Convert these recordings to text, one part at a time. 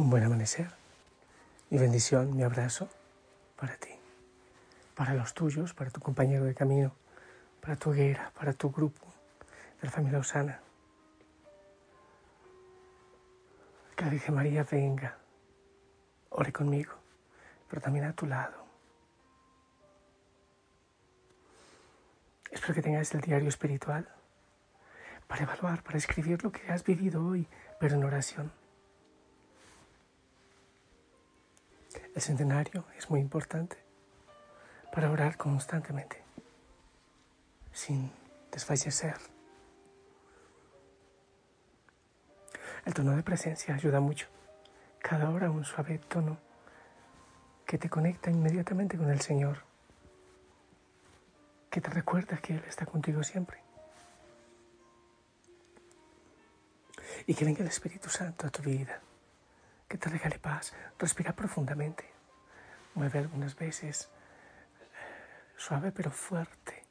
Un buen amanecer. Mi bendición, mi abrazo para ti, para los tuyos, para tu compañero de camino, para tu hoguera, para tu grupo de la familia Osana. Que la Virgen María venga, ore conmigo, pero también a tu lado. Espero que tengas el diario espiritual para evaluar, para escribir lo que has vivido hoy, pero en oración. El centenario es muy importante para orar constantemente, sin desfallecer. El tono de presencia ayuda mucho. Cada hora un suave tono que te conecta inmediatamente con el Señor, que te recuerda que Él está contigo siempre. y que venga el Espíritu Santo a tu vida, que te regale paz. Respira profundamente. Mueve algunas veces, suave pero fuerte,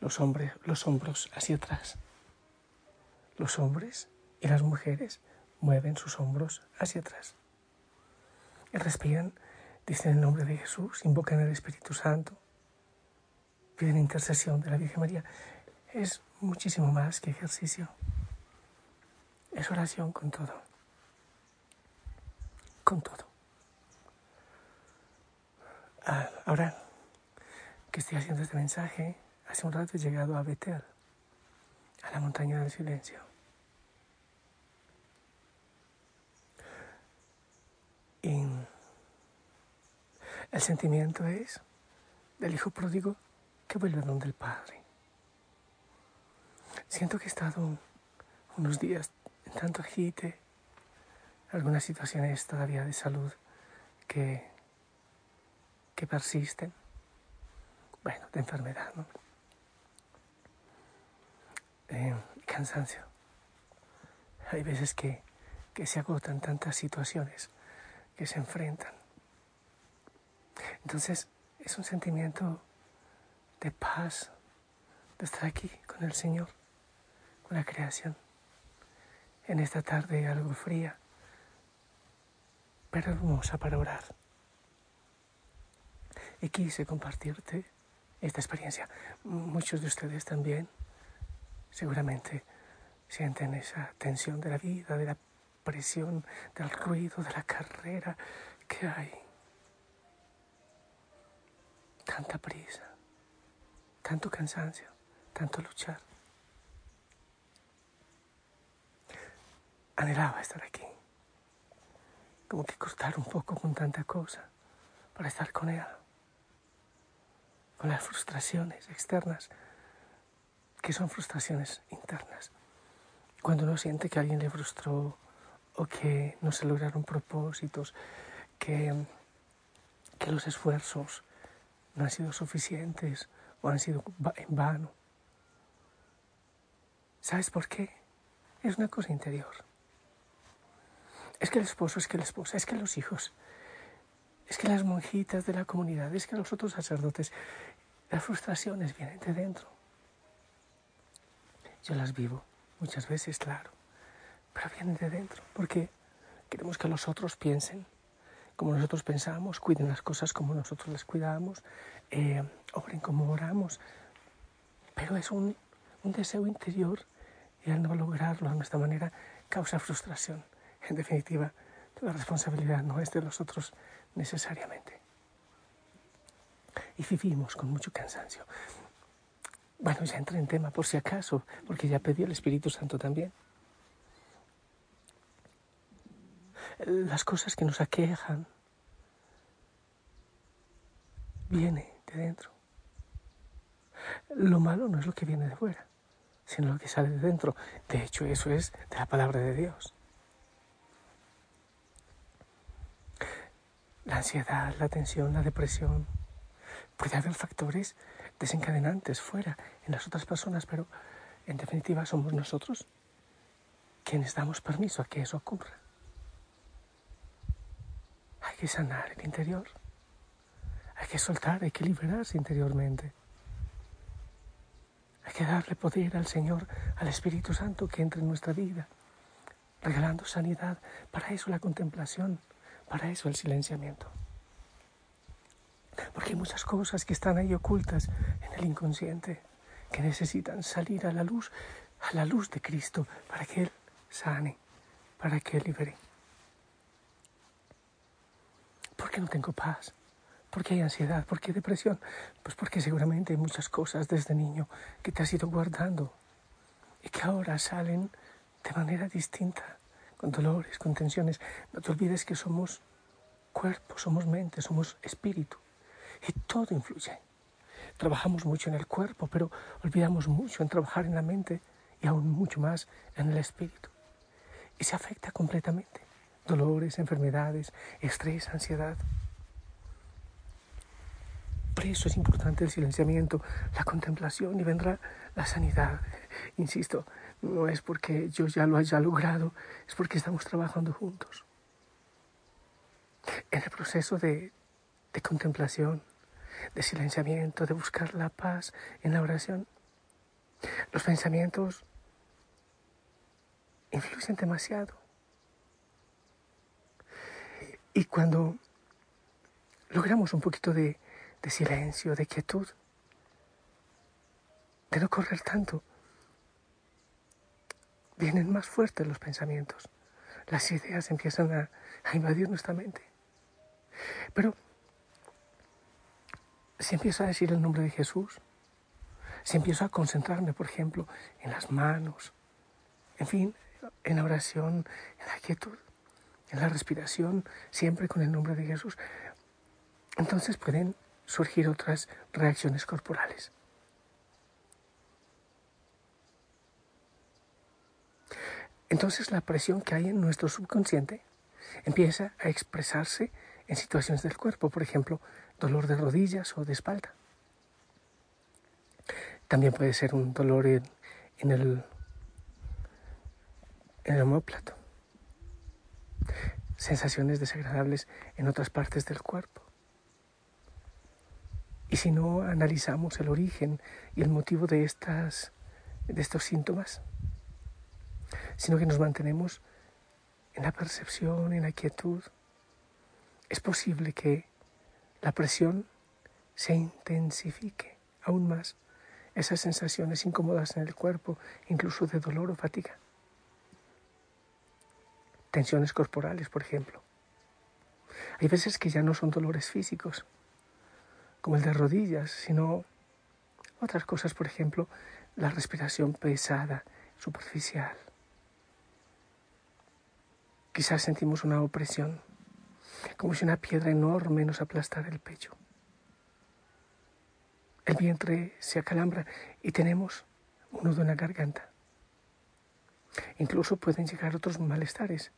los, hombres, los hombros hacia atrás. Los hombres y las mujeres mueven sus hombros hacia atrás. Y respiran, dicen el nombre de Jesús, invocan el Espíritu Santo, piden intercesión de la Virgen María. Es muchísimo más que ejercicio. Es oración con todo. Con todo. Ah, ahora que estoy haciendo este mensaje, hace un rato he llegado a Betel, a la montaña del silencio. Y el sentimiento es del hijo pródigo que vuelve donde el Padre. Siento que he estado unos días tanto agite, algunas situaciones todavía de salud que, que persisten, bueno, de enfermedad, ¿no? Eh, cansancio. Hay veces que, que se agotan tantas situaciones que se enfrentan. Entonces es un sentimiento de paz, de estar aquí con el Señor, con la creación en esta tarde algo fría, pero hermosa para orar. Y quise compartirte esta experiencia. Muchos de ustedes también seguramente sienten esa tensión de la vida, de la presión, del ruido, de la carrera que hay. Tanta prisa, tanto cansancio, tanto luchar. anhelaba estar aquí. Como que cortar un poco con tanta cosa para estar con Él. Con las frustraciones externas, que son frustraciones internas. Cuando uno siente que alguien le frustró o que no se lograron propósitos, que los esfuerzos no han sido suficientes o han sido en vano. ¿Sabes por qué? Es una cosa interior es que el esposo, es que la esposa, es que los hijos, es que las monjitas de la comunidad, es que los otros sacerdotes, las frustraciones vienen de dentro. Yo las vivo muchas veces, claro, pero vienen de dentro, porque queremos que los otros piensen como nosotros pensamos, cuiden las cosas como nosotros las cuidamos, eh, obren como oramos, pero es un, un deseo interior y al no lograrlo a nuestra manera causa frustración. En definitiva, la responsabilidad no es de los otros necesariamente. Y vivimos con mucho cansancio. Bueno, ya entré en tema por si acaso, porque ya pedí el Espíritu Santo también. las cosas que nos aquejan, viene de dentro. Lo malo no es lo que viene de fuera, sino lo que sale de dentro. De hecho, eso es de la palabra de Dios. La ansiedad, la tensión, la depresión. Puede haber factores desencadenantes fuera en las otras personas, pero en definitiva somos nosotros quienes damos permiso a que eso ocurra. Hay que sanar el interior. Hay que soltar, hay que liberarse interiormente. Hay que darle poder al Señor, al Espíritu Santo que entre en nuestra vida, regalando sanidad. Para eso la contemplación, para eso el silenciamiento. Porque hay muchas cosas que están ahí ocultas en el inconsciente, que necesitan salir a la luz, a la luz de Cristo, para que Él sane, para que Él libere. ¿Por qué no tengo paz? ¿Por qué hay ansiedad? ¿Por qué depresión? Pues porque seguramente hay muchas cosas desde niño que te has ido guardando y que ahora salen de manera distinta, con dolores, con tensiones. No te olvides que somos cuerpo, somos mente, somos espíritu y todo influye. Trabajamos mucho en el cuerpo, pero olvidamos mucho en trabajar en la mente y aún mucho más en el espíritu. Y se afecta completamente. Dolores, enfermedades, estrés, ansiedad. Por eso es importante el silenciamiento, la contemplación y vendrá la sanidad. Insisto, no es porque yo ya lo haya logrado, es porque estamos trabajando juntos. En el proceso de, de contemplación, de silenciamiento, de buscar la paz en la oración, los pensamientos influyen demasiado. Y cuando logramos un poquito de de silencio, de quietud, de no correr tanto. Vienen más fuertes los pensamientos, las ideas empiezan a, invadir nuestra mente. Pero si empiezo a decir el nombre de Jesús, si empiezo a concentrarme, por ejemplo, en las manos, en fin, en la oración, en la quietud, en la respiración, siempre con el nombre de Jesús, entonces pueden surgir otras reacciones corporales. Entonces la presión que hay en nuestro subconsciente empieza a expresarse en situaciones del cuerpo, por ejemplo, dolor de rodillas o de espalda. También puede ser un dolor en, el, en el homóplato. Sensaciones desagradables en otras partes del cuerpo. Y si no analizamos el origen y el motivo de, estas, de estos síntomas, sino que nos mantenemos en la percepción, en la quietud, es posible que la presión se intensifique aún más esas sensaciones incómodas en el cuerpo, incluso de dolor o fatiga. Tensiones corporales, por ejemplo. Hay veces que ya no son dolores físicos, como el de rodillas, sino otras cosas, por ejemplo, la respiración pesada, superficial. Quizás sentimos una opresión, como si una piedra enorme nos aplastara el pecho. El vientre se acalambra y tenemos un nudo en la garganta. Incluso pueden llegar otros malestares,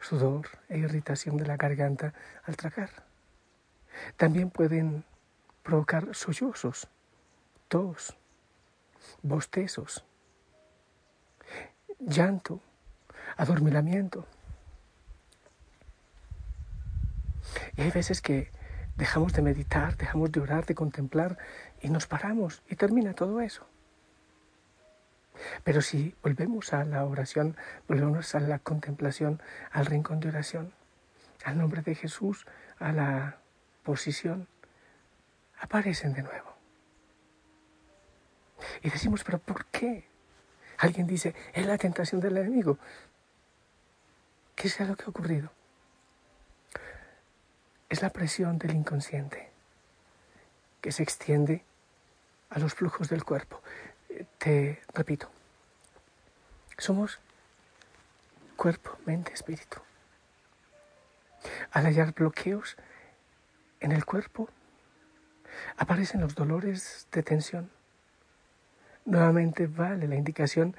sudor e irritación de la garganta al tragar. También pueden provocar sollozos, tos, bostezos, llanto, adormilamiento. Y hay veces que dejamos de meditar, dejamos de orar, de contemplar y nos paramos y termina todo eso. Pero si volvemos a la oración, volvemos a la contemplación, al rincón de oración, al nombre de Jesús, a la posición, aparecen de nuevo. Y decimos, pero ¿por qué? Alguien dice, es la tentación del enemigo. ¿Qué sea lo que ha ocurrido? Es la presión del inconsciente que se extiende a los flujos del cuerpo. Te repito, somos cuerpo, mente, espíritu. Al hallar bloqueos en el cuerpo, aparecen los dolores de tensión. Nuevamente vale la indicación,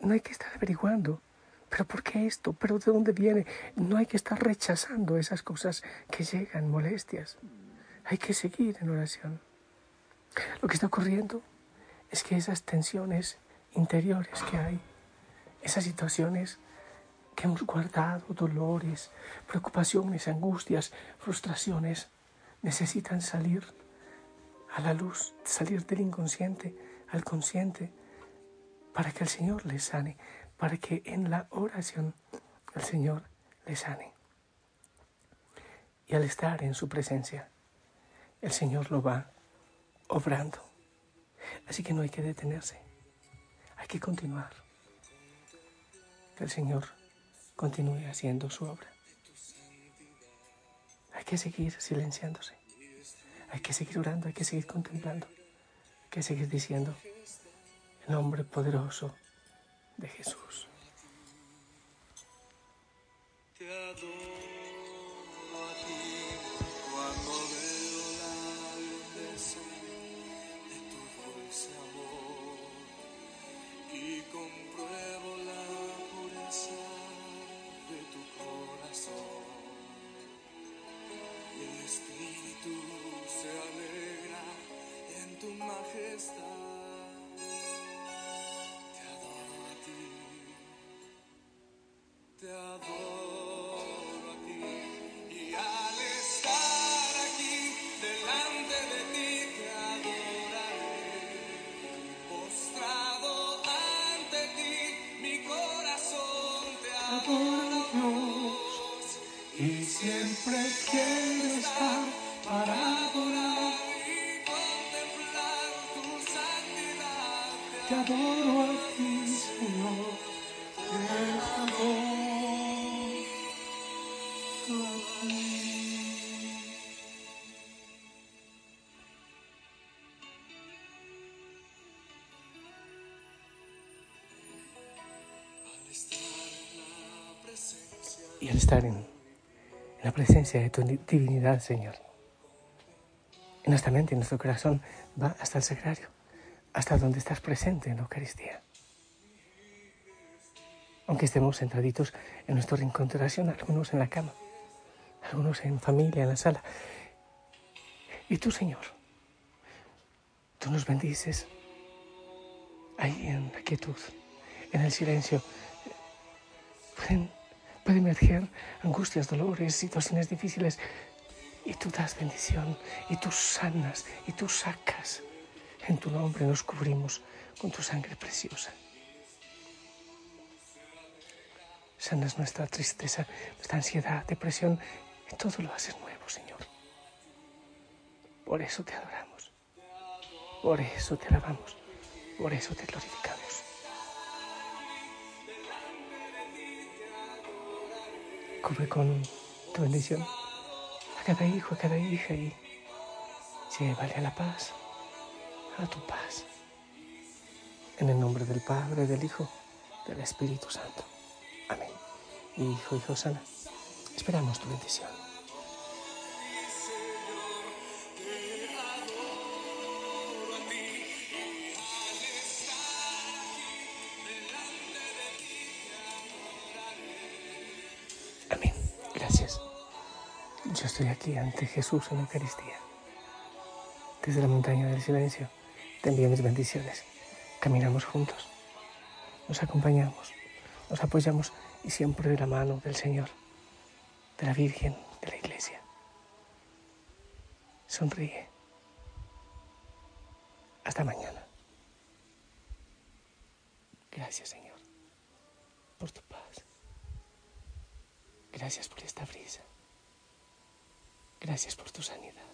no hay que estar averiguando, pero ¿por qué esto? ¿Pero de dónde viene? No hay que estar rechazando esas cosas que llegan, molestias. Hay que seguir en oración. Lo que está ocurriendo es que esas tensiones interiores que hay, esas situaciones que hemos guardado, dolores, preocupaciones, angustias, frustraciones, necesitan salir a la luz, salir del inconsciente al consciente, para que el Señor les sane, para que en la oración el Señor les sane. Y al estar en su presencia, el Señor lo va obrando. Así que no hay que detenerse, hay que continuar. Que el Señor continúe haciendo su obra. Hay que seguir silenciándose. Hay que seguir orando, hay que seguir contemplando. Hay que seguir diciendo el nombre poderoso de Jesús. Y siempre quiero estar para adorar adoro a ti, Señor, te. Y al estar en la presencia de tu divinidad, Señor. En nuestra mente, en nuestro corazón, va hasta el sagrario, hasta donde estás presente en la Eucaristía. Aunque estemos centraditos en nuestro rincón algunos en la cama, algunos en familia, en la sala. Y tú, Señor, tú nos bendices ahí en la quietud, en el silencio. Pueden Puede emerger angustias, dolores, situaciones difíciles. Y tú das bendición, y tú sanas, y tú sacas. En tu nombre nos cubrimos con tu sangre preciosa. Sanas nuestra tristeza, nuestra ansiedad, depresión, y todo lo haces nuevo, Señor. Por eso te adoramos, por eso te alabamos, por eso te glorificamos. Cubre con tu bendición a cada hijo, a cada hija y llévale a la paz, a tu paz. En el nombre del Padre, del Hijo, del Espíritu Santo. Amén. Hijo y Josana, esperamos tu bendición. Yo estoy aquí ante Jesús en Eucaristía. Desde la montaña del silencio te envío mis bendiciones. Caminamos juntos, nos acompañamos, nos apoyamos y siempre de la mano del Señor, de la Virgen, de la Iglesia. Sonríe. Hasta mañana. Gracias Señor por tu paz. Gracias por esta brisa. Gracias por tu sanidad.